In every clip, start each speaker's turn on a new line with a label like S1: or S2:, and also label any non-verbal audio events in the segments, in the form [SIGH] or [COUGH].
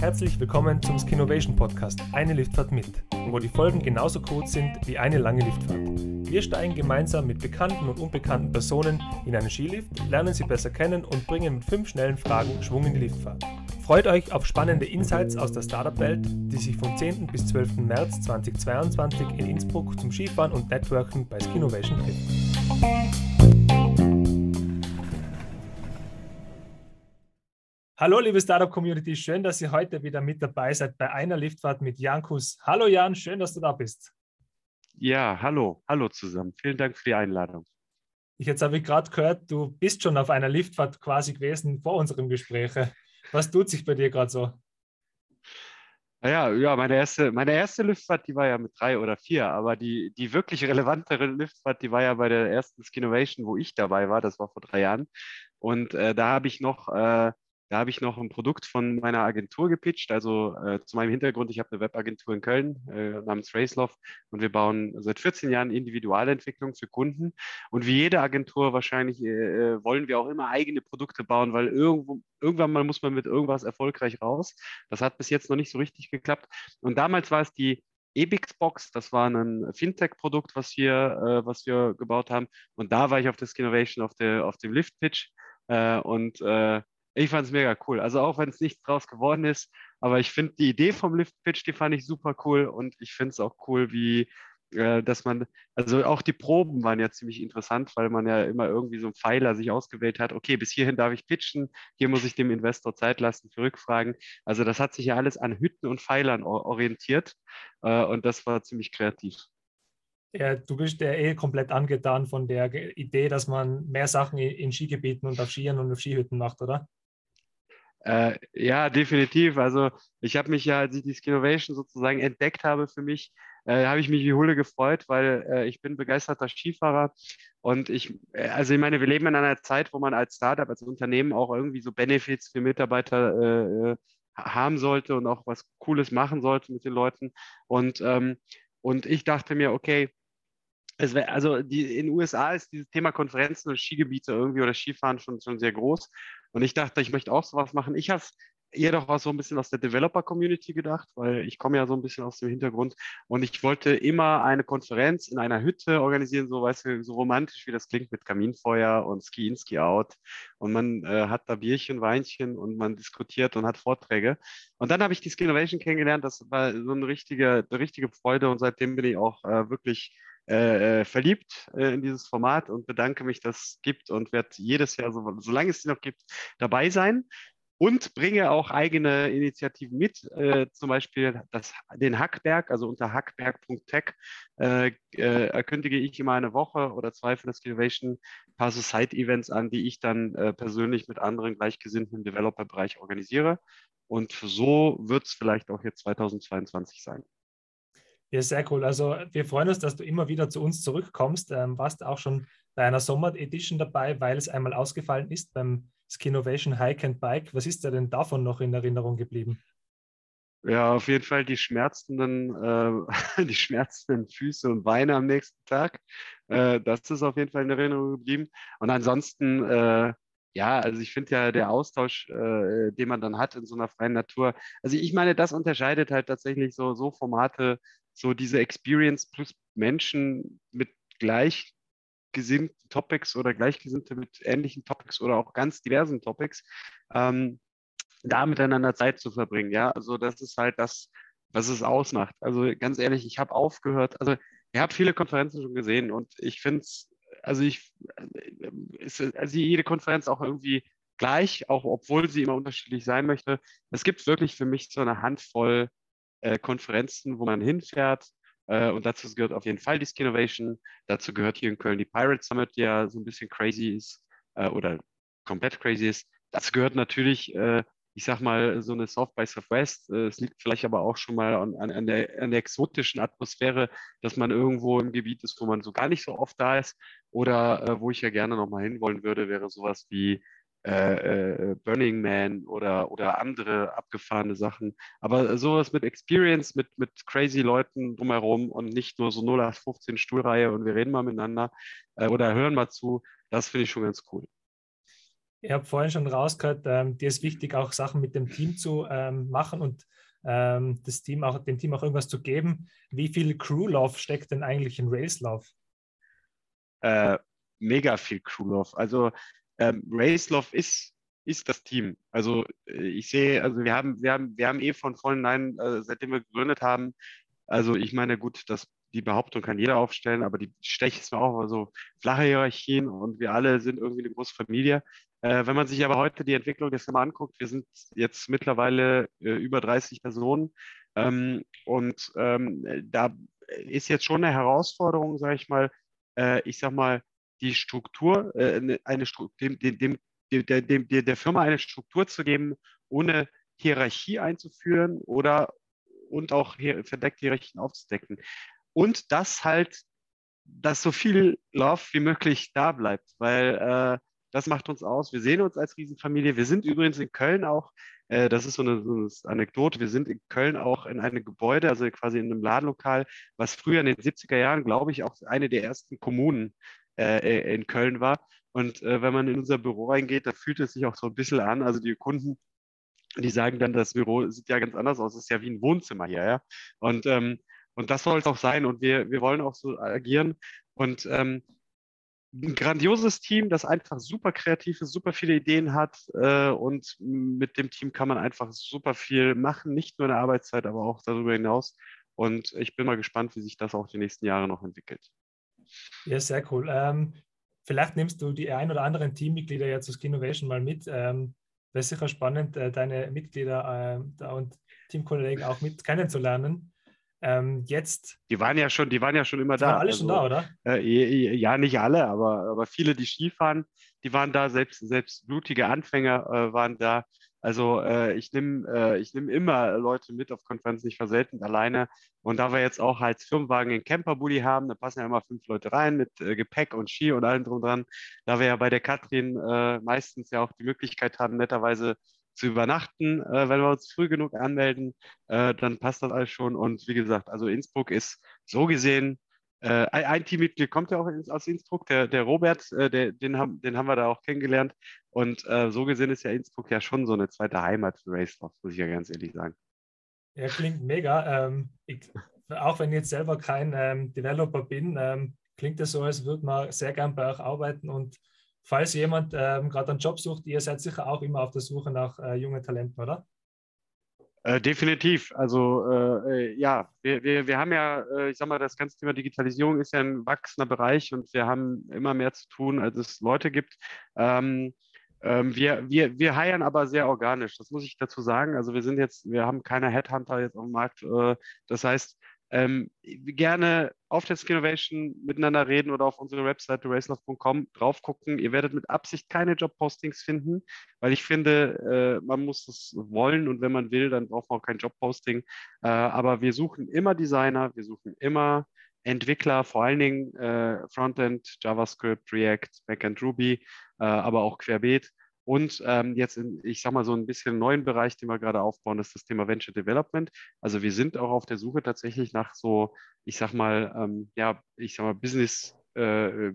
S1: Herzlich willkommen zum Skinovation Podcast Eine Liftfahrt mit, wo die Folgen genauso kurz sind wie eine lange Liftfahrt. Wir steigen gemeinsam mit bekannten und unbekannten Personen in einen Skilift, lernen sie besser kennen und bringen mit fünf schnellen Fragen Schwung in die Liftfahrt. Freut euch auf spannende Insights aus der Startup-Welt, die sich vom 10. bis 12. März 2022 in Innsbruck zum Skifahren und Networken bei Skinovation treffen. Hallo, liebe Startup-Community, schön, dass ihr heute wieder mit dabei seid bei einer Liftfahrt mit Jankus. Hallo Jan, schön, dass du da bist.
S2: Ja, hallo, hallo zusammen. Vielen Dank für die Einladung.
S1: Ich jetzt habe ich gerade gehört, du bist schon auf einer Liftfahrt quasi gewesen vor unserem Gespräch. Was tut sich bei dir gerade so?
S2: Ja, ja, meine erste, meine erste Liftfahrt, die war ja mit drei oder vier, aber die, die wirklich relevantere Liftfahrt, die war ja bei der ersten Skinnovation, wo ich dabei war, das war vor drei Jahren. Und äh, da habe ich noch äh, da habe ich noch ein Produkt von meiner Agentur gepitcht. Also äh, zu meinem Hintergrund, ich habe eine Webagentur in Köln äh, namens Racelove und wir bauen seit 14 Jahren Individualentwicklung für Kunden. Und wie jede Agentur wahrscheinlich äh, äh, wollen wir auch immer eigene Produkte bauen, weil irgendwo, irgendwann mal muss man mit irgendwas erfolgreich raus. Das hat bis jetzt noch nicht so richtig geklappt. Und damals war es die Ebixbox, das war ein Fintech-Produkt, was wir, äh, was wir gebaut haben. Und da war ich auf der Skinnovation auf, der, auf dem Lift-Pitch. Äh, und ich fand es mega cool. Also auch wenn es nichts draus geworden ist, aber ich finde die Idee vom Lift Pitch, die fand ich super cool und ich finde es auch cool, wie äh, dass man, also auch die Proben waren ja ziemlich interessant, weil man ja immer irgendwie so einen Pfeiler sich ausgewählt hat, okay, bis hierhin darf ich pitchen, hier muss ich dem Investor Zeit lassen für Rückfragen. Also das hat sich ja alles an Hütten und Pfeilern orientiert äh, und das war ziemlich kreativ.
S1: Ja, du bist ja eh komplett angetan von der Idee, dass man mehr Sachen in Skigebieten und auf Skiern und auf Skihütten macht, oder?
S2: Äh, ja, definitiv. Also ich habe mich ja, als ich die Skinnovation sozusagen entdeckt habe für mich, äh, habe ich mich wie Hulle gefreut, weil äh, ich bin begeisterter Skifahrer und ich, äh, also ich meine, wir leben in einer Zeit, wo man als Startup, als Unternehmen auch irgendwie so Benefits für Mitarbeiter äh, äh, haben sollte und auch was Cooles machen sollte mit den Leuten. Und, ähm, und ich dachte mir, okay, Wär, also die, in den USA ist dieses Thema Konferenzen und Skigebiete irgendwie oder Skifahren schon, schon sehr groß. Und ich dachte, ich möchte auch sowas machen. Ich habe es jedoch auch so ein bisschen aus der Developer-Community gedacht, weil ich komme ja so ein bisschen aus dem Hintergrund und ich wollte immer eine Konferenz in einer Hütte organisieren, so weißt du, so romantisch wie das klingt mit Kaminfeuer und Ski in, Ski out und man äh, hat da Bierchen, Weinchen und man diskutiert und hat Vorträge. Und dann habe ich die Skinnovation kennengelernt, das war so eine richtige, eine richtige Freude und seitdem bin ich auch äh, wirklich äh, äh, verliebt äh, in dieses Format und bedanke mich, dass es gibt und werde jedes Jahr, so, solange es sie noch gibt, dabei sein und bringe auch eigene Initiativen mit, äh, zum Beispiel das, den Hackberg, also unter hackberg.tech äh, äh, kündige ich immer eine Woche oder zwei für das Innovation ein paar Side-Events an, die ich dann äh, persönlich mit anderen Gleichgesinnten im Developer-Bereich organisiere. Und so wird es vielleicht auch jetzt 2022 sein.
S1: Ja, sehr cool. Also wir freuen uns, dass du immer wieder zu uns zurückkommst. Ähm, warst auch schon bei einer Sommer-Edition dabei, weil es einmal ausgefallen ist beim Skinovation Hike and Bike. Was ist dir denn davon noch in Erinnerung geblieben?
S2: Ja, auf jeden Fall die schmerzenden, äh, [LAUGHS] die schmerzenden Füße und Beine am nächsten Tag. Äh, das ist auf jeden Fall in Erinnerung geblieben. Und ansonsten, äh, ja, also ich finde ja der Austausch, äh, den man dann hat in so einer freien Natur. Also ich meine, das unterscheidet halt tatsächlich so, so Formate so diese Experience plus Menschen mit gleichgesinnten Topics oder Gleichgesinnte mit ähnlichen Topics oder auch ganz diversen Topics, ähm, da miteinander Zeit zu verbringen. Ja, also das ist halt das, was es ausmacht. Also ganz ehrlich, ich habe aufgehört, also ihr habt viele Konferenzen schon gesehen und ich finde es, also ich, ist, also jede Konferenz auch irgendwie gleich, auch obwohl sie immer unterschiedlich sein möchte. Es gibt wirklich für mich so eine Handvoll äh, Konferenzen, wo man hinfährt. Äh, und dazu gehört auf jeden Fall die Skinnovation. Dazu gehört hier in Köln die Pirate Summit, die ja so ein bisschen crazy ist äh, oder komplett crazy ist. Dazu gehört natürlich, ich sag mal, so eine South by Southwest. Es liegt vielleicht aber auch schon mal an, an, der, an der exotischen Atmosphäre, dass man irgendwo im Gebiet ist, wo man so gar nicht so oft da ist. Oder wo ich ja gerne nochmal hinwollen würde, wäre sowas wie äh, äh, Burning Man oder, oder andere abgefahrene Sachen. Aber sowas mit Experience, mit, mit crazy Leuten drumherum und nicht nur so 0815 Stuhlreihe und wir reden mal miteinander äh, oder hören mal zu, das finde ich schon ganz cool.
S1: Ich habe vorhin schon rausgehört, ähm, dir ist wichtig, auch Sachen mit dem Team zu ähm, machen und ähm, das Team auch, dem Team auch irgendwas zu geben. Wie viel Crew-Love steckt denn eigentlich in Race-Love?
S2: Äh, mega viel Crew-Love. Also ähm, Race-Love ist, ist das Team. Also äh, ich sehe, also wir haben, wir haben, wir haben eh von vornherein, äh, seitdem wir gegründet haben, also ich meine, gut, das die Behauptung kann jeder aufstellen, aber die steche ist mir auch so flache Hierarchien und wir alle sind irgendwie eine große Familie. Äh, wenn man sich aber heute die Entwicklung des mal anguckt, wir sind jetzt mittlerweile äh, über 30 Personen ähm, und ähm, da ist jetzt schon eine Herausforderung, sage ich mal, äh, ich sag mal, die Struktur, äh, ne, eine dem, dem, dem, der, dem, der Firma eine Struktur zu geben, ohne Hierarchie einzuführen oder und auch hier verdeckt Hierarchien aufzudecken und dass halt, dass so viel Love wie möglich da bleibt, weil äh, das macht uns aus. Wir sehen uns als Riesenfamilie. Wir sind übrigens in Köln auch, äh, das ist so eine, so eine, Anekdote, wir sind in Köln auch in einem Gebäude, also quasi in einem Ladenlokal, was früher in den 70er Jahren, glaube ich, auch eine der ersten Kommunen äh, in Köln war. Und äh, wenn man in unser Büro reingeht, da fühlt es sich auch so ein bisschen an. Also die Kunden, die sagen dann, das Büro sieht ja ganz anders aus, es ist ja wie ein Wohnzimmer hier, ja. Und ähm, und das soll es auch sein. Und wir, wir wollen auch so agieren. Und ähm, ein grandioses Team, das einfach super kreativ ist, super viele Ideen hat. Äh, und mit dem Team kann man einfach super viel machen, nicht nur in der Arbeitszeit, aber auch darüber hinaus. Und ich bin mal gespannt, wie sich das auch die nächsten Jahre noch entwickelt.
S1: Ja, sehr cool. Ähm, vielleicht nimmst du die ein oder anderen Teammitglieder jetzt aus Innovation mal mit. Ähm, Wäre sicher spannend, äh, deine Mitglieder äh, und Teamkollegen auch mit kennenzulernen. Ähm, jetzt.
S2: Die waren ja schon, die waren ja schon immer
S1: die
S2: da.
S1: Waren alle also, schon da, oder?
S2: Äh, ja, nicht alle, aber, aber viele, die Skifahren, die waren da, selbst, selbst blutige Anfänger äh, waren da. Also äh, ich nehme äh, nehm immer Leute mit auf Konferenzen, ich war selten alleine. Und da wir jetzt auch als Firmenwagen einen Camperbully haben, da passen ja immer fünf Leute rein mit äh, Gepäck und Ski und allem drum dran. Da wir ja bei der Katrin äh, meistens ja auch die Möglichkeit haben, netterweise zu übernachten, äh, wenn wir uns früh genug anmelden, äh, dann passt das alles schon. Und wie gesagt, also Innsbruck ist so gesehen, äh, ein Teammitglied kommt ja auch aus Innsbruck, der, der Robert, äh, der, den, haben, den haben wir da auch kennengelernt. Und äh, so gesehen ist ja Innsbruck ja schon so eine zweite Heimat für Racecross, muss ich ja ganz ehrlich sagen.
S1: Ja, klingt mega. Ähm, ich, auch wenn ich jetzt selber kein ähm, Developer bin, ähm, klingt das so, als würde man sehr gern bei euch arbeiten und falls jemand ähm, gerade einen Job sucht, ihr seid sicher auch immer auf der Suche nach äh, jungen Talenten, oder?
S2: Äh, definitiv. Also äh, äh, ja, wir, wir, wir haben ja, äh, ich sag mal, das ganze Thema Digitalisierung ist ja ein wachsender Bereich und wir haben immer mehr zu tun, als es Leute gibt. Ähm, ähm, wir, wir, wir heiern aber sehr organisch, das muss ich dazu sagen. Also wir sind jetzt, wir haben keine Headhunter jetzt auf dem Markt. Äh, das heißt, ähm, gerne auf der Skinnovation miteinander reden oder auf unsere Webseite racelove.com drauf gucken. Ihr werdet mit Absicht keine Jobpostings finden, weil ich finde, äh, man muss es wollen und wenn man will, dann braucht man auch kein Jobposting. Äh, aber wir suchen immer Designer, wir suchen immer Entwickler, vor allen Dingen äh, Frontend, JavaScript, React, Backend Ruby, äh, aber auch querbeet. Und ähm, jetzt, in, ich sage mal, so ein bisschen neuen Bereich, den wir gerade aufbauen, ist das Thema Venture Development. Also wir sind auch auf der Suche tatsächlich nach so, ich sage mal, ähm, ja, ich sage mal, Business, äh,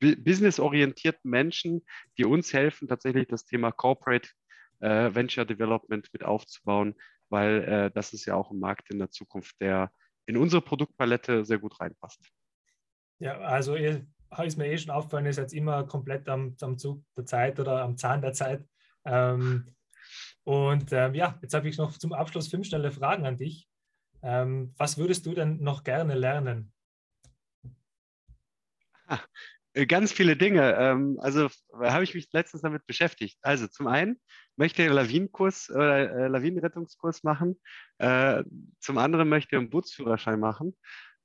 S2: business-orientierten Menschen, die uns helfen, tatsächlich das Thema Corporate äh, Venture Development mit aufzubauen, weil äh, das ist ja auch ein Markt in der Zukunft, der in unsere Produktpalette sehr gut reinpasst.
S1: Ja, also ihr ist mir eh schon aufgefallen, ist jetzt immer komplett am, am Zug der Zeit oder am Zahn der Zeit. Ähm, und ähm, ja, jetzt habe ich noch zum Abschluss fünf schnelle Fragen an dich. Ähm, was würdest du denn noch gerne lernen?
S2: Ah, ganz viele Dinge. Ähm, also habe ich mich letztens damit beschäftigt. Also zum einen möchte ich einen Lawinenkurs oder äh, Lawinenrettungskurs machen. Äh, zum anderen möchte ich einen Bootsführerschein machen.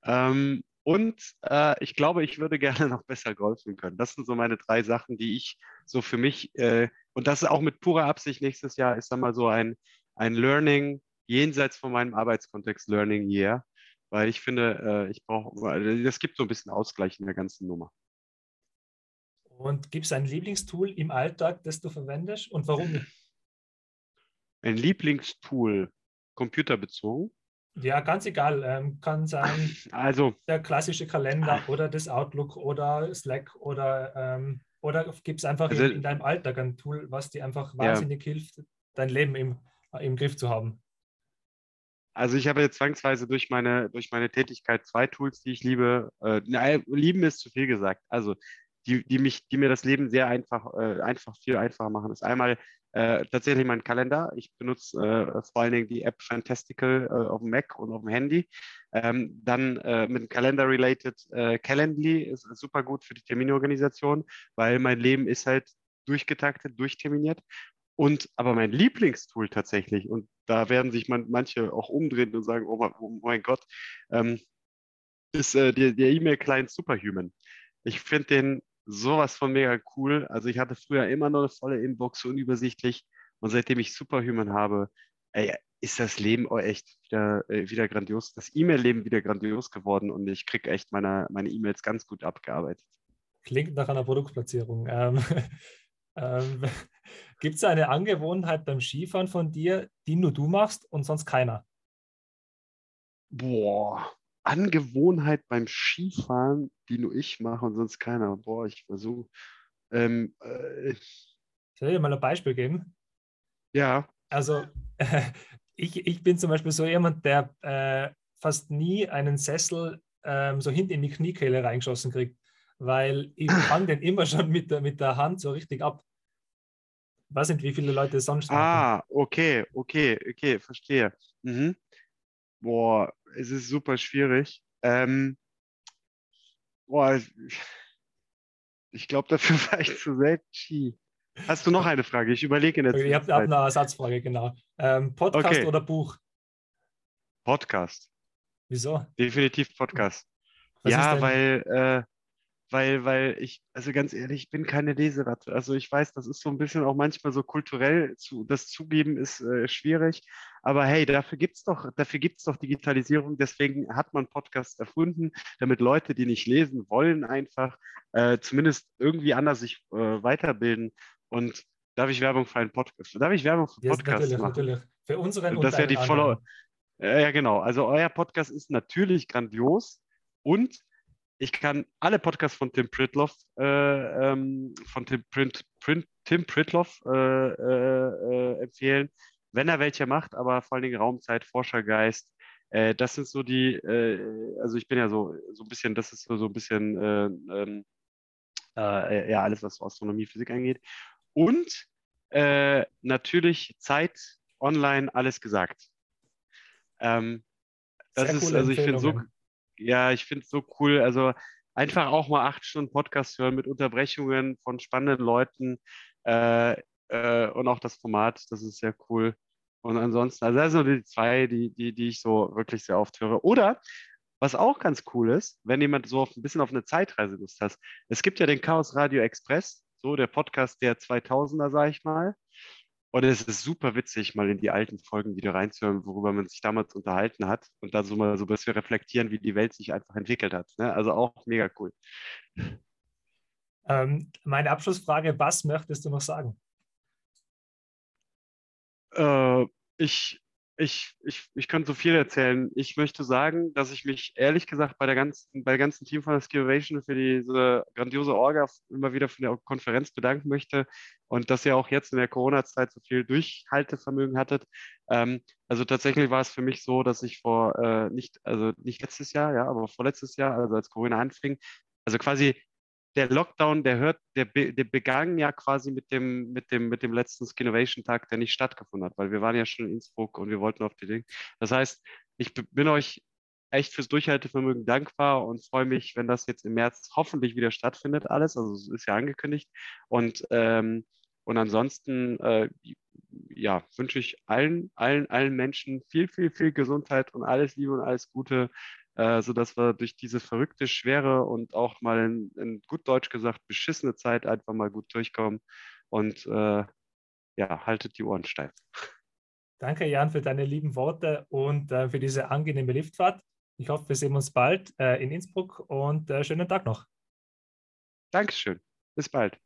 S2: Ähm, und äh, ich glaube, ich würde [LAUGHS] gerne noch besser golfen können. Das sind so meine drei Sachen, die ich so für mich, äh, und das ist auch mit purer Absicht nächstes Jahr, ist dann mal so ein, ein Learning jenseits von meinem Arbeitskontext Learning Year, weil ich finde, äh, ich brauche, das gibt so ein bisschen Ausgleich in der ganzen Nummer.
S1: Und gibt es ein Lieblingstool im Alltag, das du verwendest und warum?
S2: Ein Lieblingstool, computerbezogen?
S1: Ja, ganz egal. Ähm, kann sein
S2: also,
S1: der klassische Kalender oder das Outlook oder Slack oder ähm, Oder gibt es einfach
S2: Also-
S1: in, in deinem Alltag ein Tool, was dir einfach wahnsinnig hilft, dein Leben im, im Griff zu haben?
S2: Also ich habe jetzt zwangsweise durch meine, durch meine Tätigkeit zwei Tools, die ich liebe. Äh, nein, lieben ist zu viel gesagt. Also die, die mich, die mir das Leben sehr einfach, äh, einfach viel einfacher machen, ist einmal äh, tatsächlich mein Kalender. Ich benutze äh, vor allen Dingen die App Fantastical äh, auf dem Mac und auf dem Handy. Ähm, dann äh, mit dem Kalender-related äh, Calendly ist super gut für die Terminorganisation, weil mein Leben ist halt durchgetaktet, durchterminiert. Und aber mein Lieblingstool tatsächlich, und da werden sich man, manche auch umdrehen und sagen, oh, oh mein Gott, ähm, ist der E-Mail-Client Superhuman. Ich finde den sowas von mega cool. Also ich hatte früher immer noch eine volle Inbox, so unübersichtlich. Und seitdem ich Superhuman habe, ey, ist das Leben auch echt wieder, äh, wieder grandios, das E-Mail-Leben wieder grandios geworden und ich kriege echt meine meine E-Mails ganz gut abgearbeitet.
S1: Klingt nach einer Produktplatzierung. Ähm, [LAUGHS] ähm, [LAUGHS] Gibt es eine Angewohnheit beim Skifahren von dir, die nur du machst und sonst keiner?
S2: Boah, Angewohnheit beim Skifahren, die nur ich mache und sonst keiner. Boah, ich versuche. Ähm, äh,
S1: Soll ich dir mal ein Beispiel geben?
S2: ja,
S1: Also, [LAUGHS] ich, ich bin zum Beispiel so jemand, der äh, fast nie einen Sessel ähm, so hinten in die Kniekehle reingeschossen kriegt, weil ich fange den immer schon mit der, mit der Hand so richtig ab. Ich weiß nicht, wie viele Leute es sonst machen.
S2: Ah, okay, okay, okay, verstehe. Mhm. Boah, es ist super schwierig. Ähm, boah, ich, glaube, dafür [LAUGHS] war ich zu selten. Hast du noch eine Frage? Ich überlege in der
S1: Okay, Ich habe eine Ersatzfrage, genau. Ähm, Podcast
S2: Okay.
S1: oder Buch?
S2: Podcast.
S1: Wieso?
S2: Definitiv Podcast.
S1: Was
S2: ja, weil, äh, weil, weil ich, also ganz ehrlich, ich bin keine Leseratte. Also ich weiß, das ist so ein bisschen auch manchmal so kulturell zu, das zugeben ist äh, schwierig. Aber hey, dafür gibt's doch, dafür gibt's doch Digitalisierung. Deswegen hat man Podcasts erfunden, damit Leute, die nicht lesen wollen, einfach äh, zumindest irgendwie anders sich äh, weiterbilden. Und darf ich Werbung für einen Podcast? Darf ich Werbung für Podcasts
S1: natürlich,
S2: machen?
S1: natürlich. Für unseren und
S2: Das wäre die. Ja, ja, genau. Also euer Podcast ist natürlich grandios und ich kann alle Podcasts von Tim Pritloff, äh, ähm, von Tim, Print, Print, Tim Pritloff äh, äh, äh, empfehlen, wenn er welche macht, aber vor allen Dingen Raumzeit, Forschergeist. Äh, das sind so die, also ich bin ja so, so ein bisschen, das ist so, so ein bisschen äh, ähm, äh, ja alles, was Astronomie, Physik angeht. Und äh, natürlich Zeit, online, alles gesagt. Ähm, das
S1: Sehr
S2: ist, also ich finde so. Ja, ich finde es so cool. Also einfach auch mal acht Stunden Podcast hören mit Unterbrechungen von spannenden Leuten äh, äh, und auch das Format, das ist sehr cool. Und ansonsten, also das sind so die zwei, die, die, die ich so wirklich sehr oft höre. Oder was auch ganz cool ist, wenn jemand so auf, ein bisschen auf eine Zeitreise Lust hat. Es gibt ja den Chaos Radio Express, so der Podcast der 2000er, sag ich mal. Und es ist super witzig, mal in die alten Folgen wieder reinzuhören, worüber man sich damals unterhalten hat und da so mal so ein bisschen reflektieren, wie die Welt sich einfach entwickelt hat. Ne? Also auch mega cool.
S1: Ähm, meine Abschlussfrage, was möchtest du noch sagen?
S2: Äh, ich, ich, ich, ich könnte so viel erzählen. Ich möchte sagen, dass ich mich ehrlich gesagt bei der ganzen, bei der ganzen Team von Skivation für diese grandiose Orga immer wieder von der Konferenz bedanken möchte und dass ihr auch jetzt in der Corona-Zeit so viel Durchhaltevermögen hattet. Ähm, also tatsächlich war es für mich so, dass ich vor äh, nicht, also nicht letztes Jahr, ja, aber vorletztes Jahr, also als Corona anfing, also quasi der Lockdown, der hört, der, der begann ja quasi mit dem, mit dem, mit dem letzten Skinnovation-Tag, der nicht stattgefunden hat, weil wir waren ja schon in Innsbruck und wir wollten auf die Dinge. Das heißt, ich bin euch echt fürs Durchhaltevermögen dankbar und freue mich, wenn das jetzt im März hoffentlich wieder stattfindet, alles. Also es ist ja angekündigt. Und, ähm, und ansonsten, äh, ja, wünsche ich allen, allen, allen Menschen viel, viel, viel Gesundheit und alles Liebe und alles Gute äh, sodass wir durch diese verrückte, schwere und auch mal in, in gut Deutsch gesagt beschissene Zeit einfach mal gut durchkommen und äh, ja, haltet die Ohren steif.
S1: Danke, Jan, für deine lieben Worte und äh, für diese angenehme Liftfahrt. Ich hoffe, wir sehen uns bald äh, in Innsbruck und äh, schönen Tag noch.
S2: Dankeschön. Bis bald.